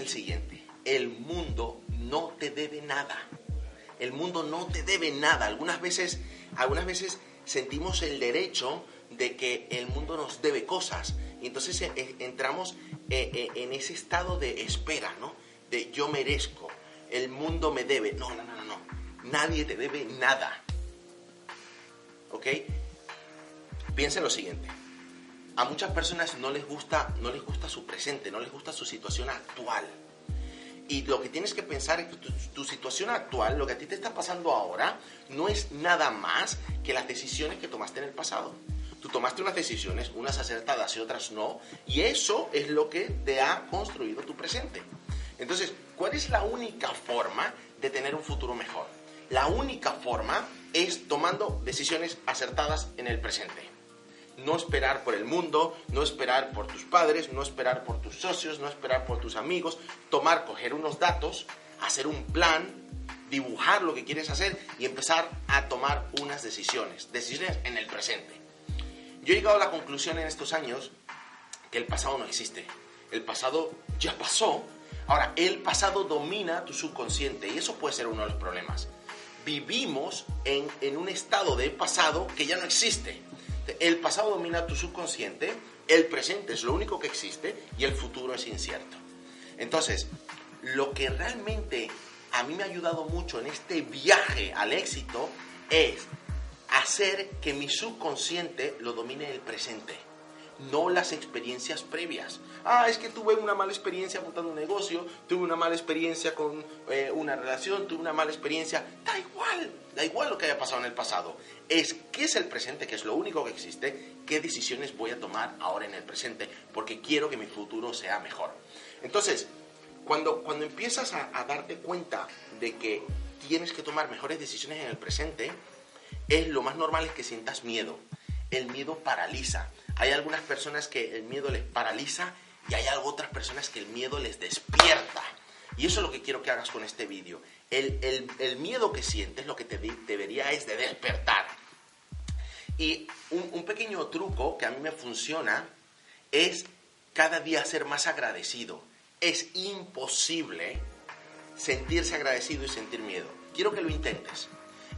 El siguiente. El mundo no te debe nada. El mundo no te debe nada. Algunas veces, algunas veces sentimos el derecho de que el mundo nos debe cosas. Y entonces eh, eh, entramos eh, en ese estado de espera, ¿no? De yo merezco. El mundo me debe. No, no, no, no. Nadie te debe nada. ¿Ok? Piensa en lo siguiente a muchas personas no les gusta, no les gusta su presente, no les gusta su situación actual. Y lo que tienes que pensar es que tu, situación actual, lo que a ti te está pasando ahora, no es nada más que las decisiones que tomaste en el pasado. Tú tomaste unas decisiones, unas acertadas y otras no, y eso es lo que te ha construido tu presente. Entonces, ¿cuál es la única forma de tener un futuro mejor? La única forma es tomando decisiones acertadas en el presente no esperar por el mundo, no esperar por tus padres, no esperar por tus socios, no esperar por tus amigos, tomar, coger unos datos, hacer un plan, dibujar lo que quieres hacer y empezar a tomar unas decisiones, decisiones en el presente. Yo he llegado a la conclusión en estos años que el pasado no existe. El pasado ya pasó. Ahora, el pasado domina tu subconsciente y eso puede ser uno de los problemas. Vivimos en, en un estado de pasado que ya no existe el pasado domina tu subconsciente, el presente es lo único que existe y el futuro es incierto. Entonces, lo que realmente a mí me ha ayudado mucho en este viaje al éxito es hacer que mi subconsciente lo domine el presente no las experiencias previas. Ah, es que tuve una mala experiencia montando un negocio, tuve una mala experiencia con eh, una relación, tuve una mala experiencia. Da igual, da igual lo que haya pasado en el pasado. Es qué es el presente, que es lo único que existe, qué decisiones voy a tomar ahora en el presente, porque quiero que mi futuro sea mejor. Entonces, cuando, cuando empiezas a, a darte cuenta de que tienes que tomar mejores decisiones en el presente, es lo más normal es que sientas miedo. El miedo paraliza hay algunas personas que el miedo les paraliza y hay otras personas que el miedo les despierta. Y eso es lo que quiero que hagas con este vídeo. El, miedo que sientes lo que te debería es de despertar. Y un, un pequeño truco que a mí me funciona es cada día ser más agradecido. Es imposible sentirse agradecido y sentir miedo. Quiero que lo intentes.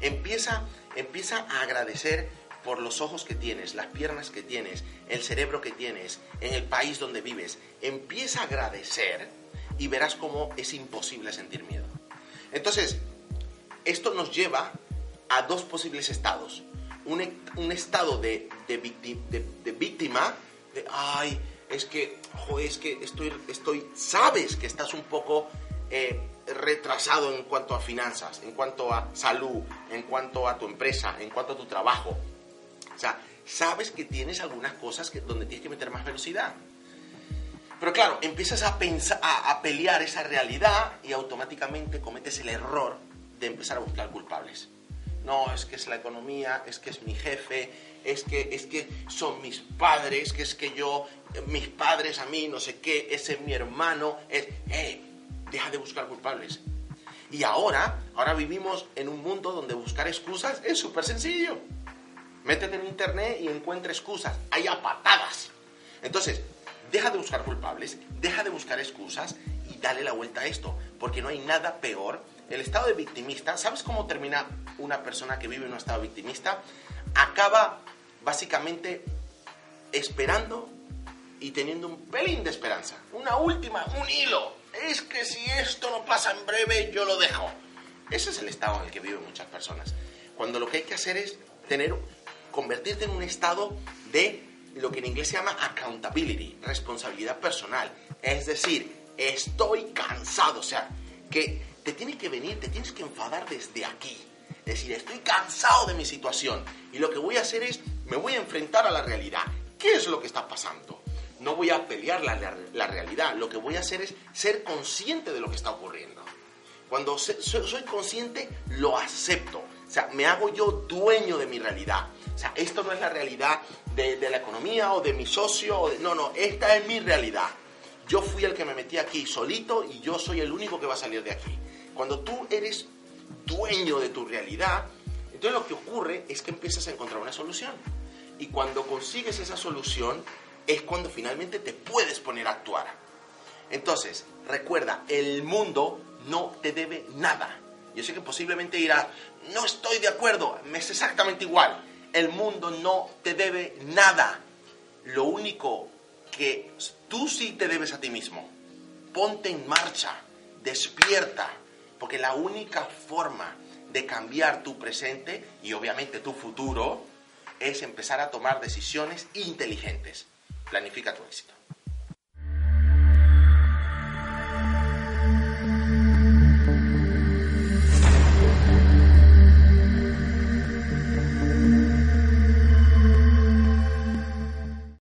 Empieza, empieza a agradecer por los ojos que tienes, las piernas que tienes, el cerebro que tienes, en el país donde vives. Empieza a agradecer y verás cómo es imposible sentir miedo. Entonces, esto nos lleva a dos posibles estados. Un, estado de, de, víctima, de, ay, es que, es que estoy, estoy, sabes que estás un poco eh, retrasado en cuanto a finanzas, en cuanto a salud, en cuanto a tu empresa, en cuanto a tu trabajo. Sabes que tienes algunas cosas que, donde tienes que meter más velocidad. Pero claro, empiezas a, pensar, a, pelear esa realidad y automáticamente cometes el error de empezar a buscar culpables. No, es que es la economía, es que es mi jefe, es que, es que son mis padres, que es que yo, mis padres a mí, no sé qué, ese es mi hermano. Es, hey, deja de buscar culpables. Y ahora, ahora vivimos en un mundo donde buscar excusas es súper sencillo. Métete en internet y encuentra excusas. Hay a patadas. Entonces, deja de buscar culpables, deja de buscar excusas y dale la vuelta a esto. Porque no hay nada peor. El estado de victimista, ¿sabes cómo termina una persona que vive en un estado victimista? Acaba básicamente esperando y teniendo un pelín de esperanza. Una última, un hilo. Es que si esto no pasa en breve, yo lo dejo. Ese es el estado en el que viven muchas personas. Cuando lo que hay que hacer es tener convertirte en un estado de lo que en inglés se llama accountability, responsabilidad personal. Es decir, estoy cansado, o sea, que te tienes que venir, te tienes que enfadar desde aquí. Es decir, estoy cansado de mi situación y lo que voy a hacer es, me voy a enfrentar a la realidad. ¿Qué es lo que está pasando? No voy a pelear la, la realidad, lo que voy a hacer es ser consciente de lo que está ocurriendo. Cuando soy consciente, lo acepto. O sea, me hago yo dueño de mi realidad. O sea, esto no es la realidad de, la economía o de mi socio. no, no, esta es mi realidad. Yo fui el que me metí aquí solito y yo soy el único que va a salir de aquí. Cuando tú eres dueño de tu realidad, entonces lo que ocurre es que empiezas a encontrar una solución. Y cuando consigues esa solución es cuando finalmente te puedes poner a actuar. Entonces, recuerda, el mundo no te debe nada. Yo sé que posiblemente dirás, no estoy de acuerdo, me es exactamente igual. El mundo no te debe nada. Lo único que tú sí te debes a ti mismo. Ponte en marcha, despierta, porque la única forma de cambiar tu presente y obviamente tu futuro es empezar a tomar decisiones inteligentes. Planifica tu éxito.